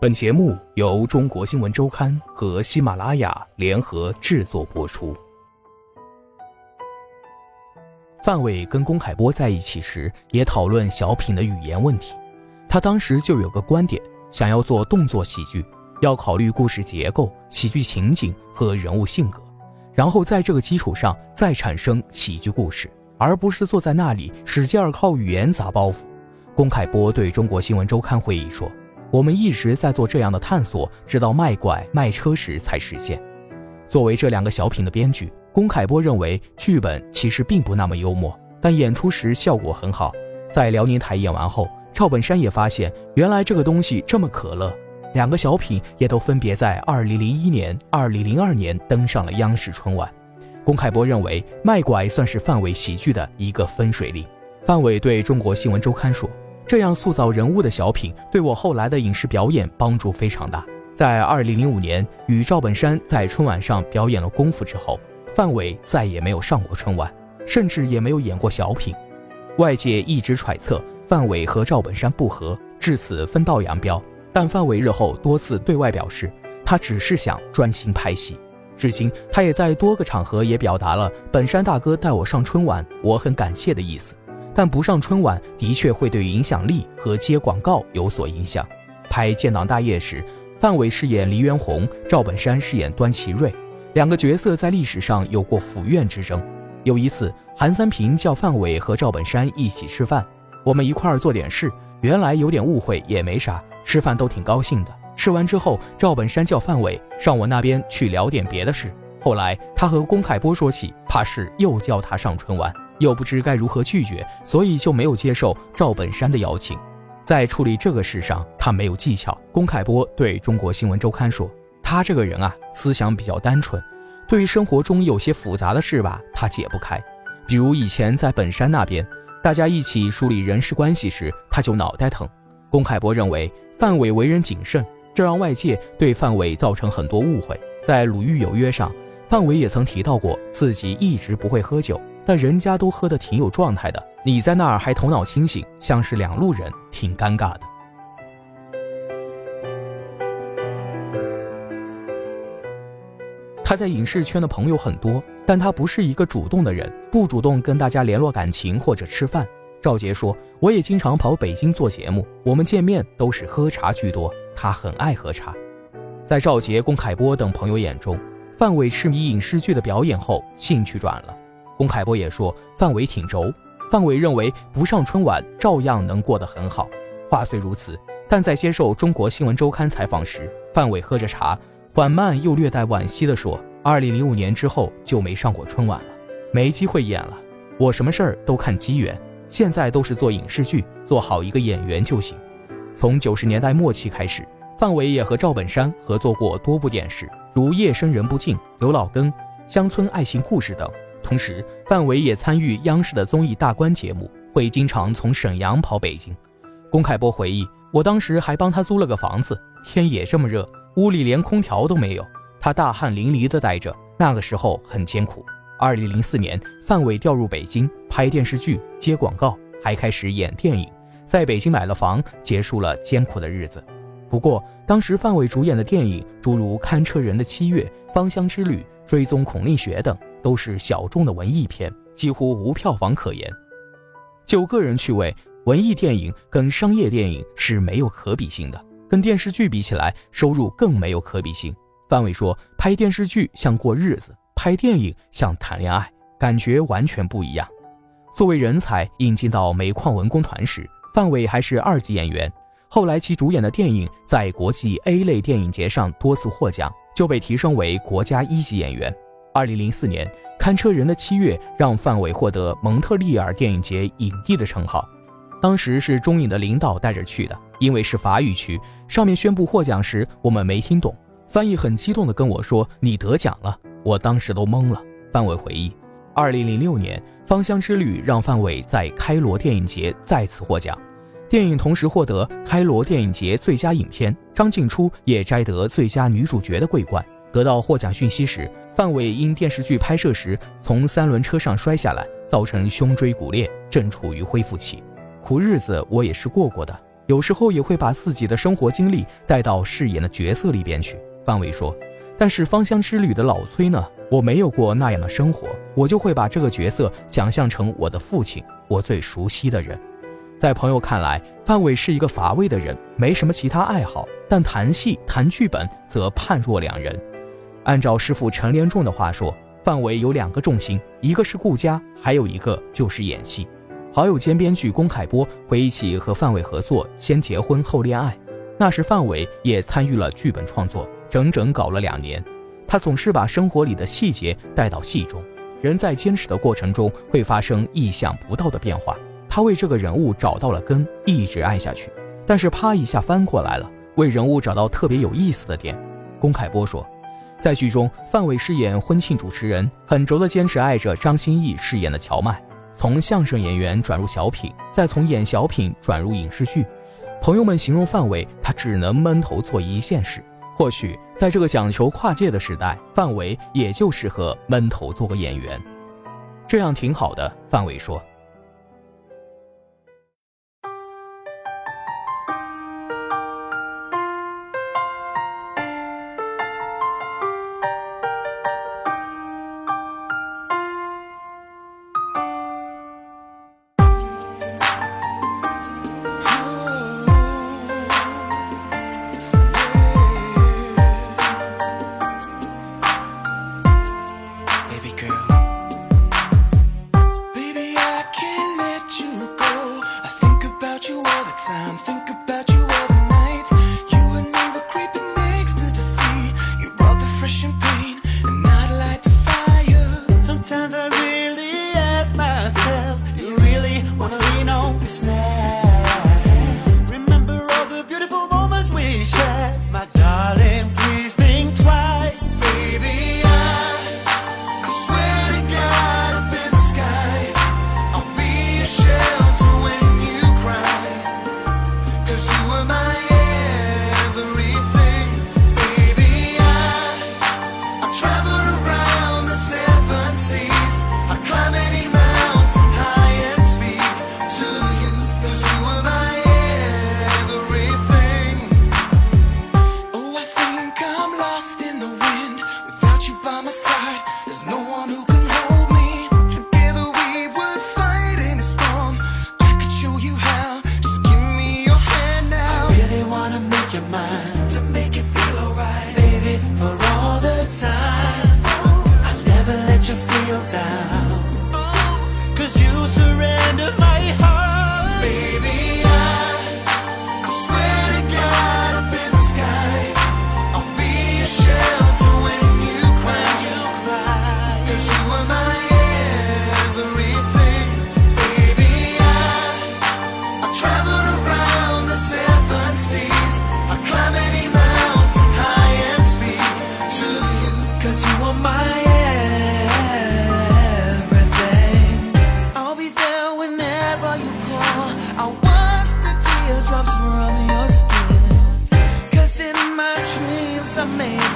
本节目由中国新闻周刊和喜马拉雅联合制作播出。范伟跟龚凯波在一起时，也讨论小品的语言问题。他当时就有个观点，想要做动作喜剧，要考虑故事结构、喜剧情景和人物性格，然后在这个基础上再产生喜剧故事，而不是坐在那里使劲儿靠语言砸包袱。龚凯波对中国新闻周刊会议说。我们一直在做这样的探索，直到卖拐卖车时才实现。作为这两个小品的编剧，龚凯波认为剧本其实并不那么幽默，但演出时效果很好。在辽宁台演完后，赵本山也发现原来这个东西这么可乐。两个小品也都分别在2001年、2002年登上了央视春晚。龚凯波认为卖拐算是范伟喜剧的一个分水岭。范伟对中国新闻周刊说。这样塑造人物的小品，对我后来的影视表演帮助非常大。在二零零五年与赵本山在春晚上表演了《功夫》之后，范伟再也没有上过春晚，甚至也没有演过小品。外界一直揣测范伟和赵本山不和，至此分道扬镳。但范伟日后多次对外表示，他只是想专心拍戏。至今，他也在多个场合也表达了“本山大哥带我上春晚，我很感谢”的意思。但不上春晚的确会对影响力和接广告有所影响。拍《建党大业》时，范伟饰演黎元洪，赵本山饰演端祺瑞，两个角色在历史上有过府院之争。有一次，韩三平叫范伟和赵本山一起吃饭，我们一块儿做点事。原来有点误会也没啥，吃饭都挺高兴的。吃完之后，赵本山叫范伟上我那边去聊点别的事。后来他和龚凯波说起，怕是又叫他上春晚。又不知该如何拒绝，所以就没有接受赵本山的邀请。在处理这个事上，他没有技巧。龚凯波对中国新闻周刊说：“他这个人啊，思想比较单纯，对于生活中有些复杂的事吧，他解不开。比如以前在本山那边，大家一起梳理人事关系时，他就脑袋疼。”龚凯波认为范伟为人谨慎，这让外界对范伟造成很多误会。在《鲁豫有约》上，范伟也曾提到过自己一直不会喝酒。但人家都喝得挺有状态的，你在那儿还头脑清醒，像是两路人，挺尴尬的。他在影视圈的朋友很多，但他不是一个主动的人，不主动跟大家联络感情或者吃饭。赵杰说：“我也经常跑北京做节目，我们见面都是喝茶居多。他很爱喝茶。”在赵杰、龚凯波等朋友眼中，范伟痴迷影视剧的表演后，兴趣转了。龚凯波也说范伟挺轴，范伟认为不上春晚照样能过得很好。话虽如此，但在接受中国新闻周刊采访时，范伟喝着茶，缓慢又略带惋惜地说：“二零零五年之后就没上过春晚了，没机会演了。我什么事儿都看机缘，现在都是做影视剧，做好一个演员就行。”从九十年代末期开始，范伟也和赵本山合作过多部电视，如《夜深人不静》《刘老根》《乡村爱情故事》等。同时，范伟也参与央视的综艺大观节目，会经常从沈阳跑北京。龚凯波回忆，我当时还帮他租了个房子，天也这么热，屋里连空调都没有，他大汗淋漓的待着，那个时候很艰苦。二零零四年，范伟调入北京拍电视剧、接广告，还开始演电影，在北京买了房，结束了艰苦的日子。不过，当时范伟主演的电影，诸如《看车人的七月》《芳香之旅》《追踪孔令雪》等。都是小众的文艺片，几乎无票房可言。就个人趣味，文艺电影跟商业电影是没有可比性的，跟电视剧比起来，收入更没有可比性。范伟说，拍电视剧像过日子，拍电影像谈恋爱，感觉完全不一样。作为人才引进到煤矿文工团时，范伟还是二级演员。后来其主演的电影在国际 A 类电影节上多次获奖，就被提升为国家一级演员。二零零四年，看车人的七月让范伟获得蒙特利尔电影节影帝的称号。当时是中影的领导带着去的，因为是法语区，上面宣布获奖时我们没听懂，翻译很激动地跟我说：“你得奖了！”我当时都懵了。范伟回忆，二零零六年《芳香之旅》让范伟在开罗电影节再次获奖，电影同时获得开罗电影节最佳影片，张静初也摘得最佳女主角的桂冠。得到获奖讯息时，范伟因电视剧拍摄时从三轮车上摔下来，造成胸椎骨裂，正处于恢复期。苦日子我也是过过的。有时候也会把自己的生活经历带到饰演的角色里边去。范伟说：“但是芳香之旅的老崔呢，我没有过那样的生活，我就会把这个角色想象成我的父亲，我最熟悉的人。”在朋友看来，范伟是一个乏味的人，没什么其他爱好，但谈戏、谈剧本则判若两人。按照师傅陈连仲的话说，范伟有两个重心，一个是顾家，还有一个就是演戏。好友兼编剧龚凯波回忆起和范伟合作《先结婚后恋爱》，那时范伟也参与了剧本创作，整整搞了两年。他总是把生活里的细节带到戏中，人在坚持的过程中会发生意想不到的变化。他为这个人物找到了根，一直爱下去。但是啪一下翻过来了，为人物找到特别有意思的点。龚凯波说，在剧中范伟饰演婚庆主持人，很轴的坚持爱着张歆艺饰演的乔麦。从相声演员转入小品，再从演小品转入影视剧，朋友们形容范伟，他只能闷头做一线事。或许在这个讲求跨界的时代，范伟也就适合闷头做个演员，这样挺好的。范伟说。Baby, I can't let you go. I think about you all the time. Think about you all the nights. You and me were creeping next to the sea. You brought the fresh and pain, and I'd light the fire. Sometimes I really ask myself, Do you really wanna lean on this man?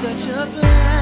Such a plan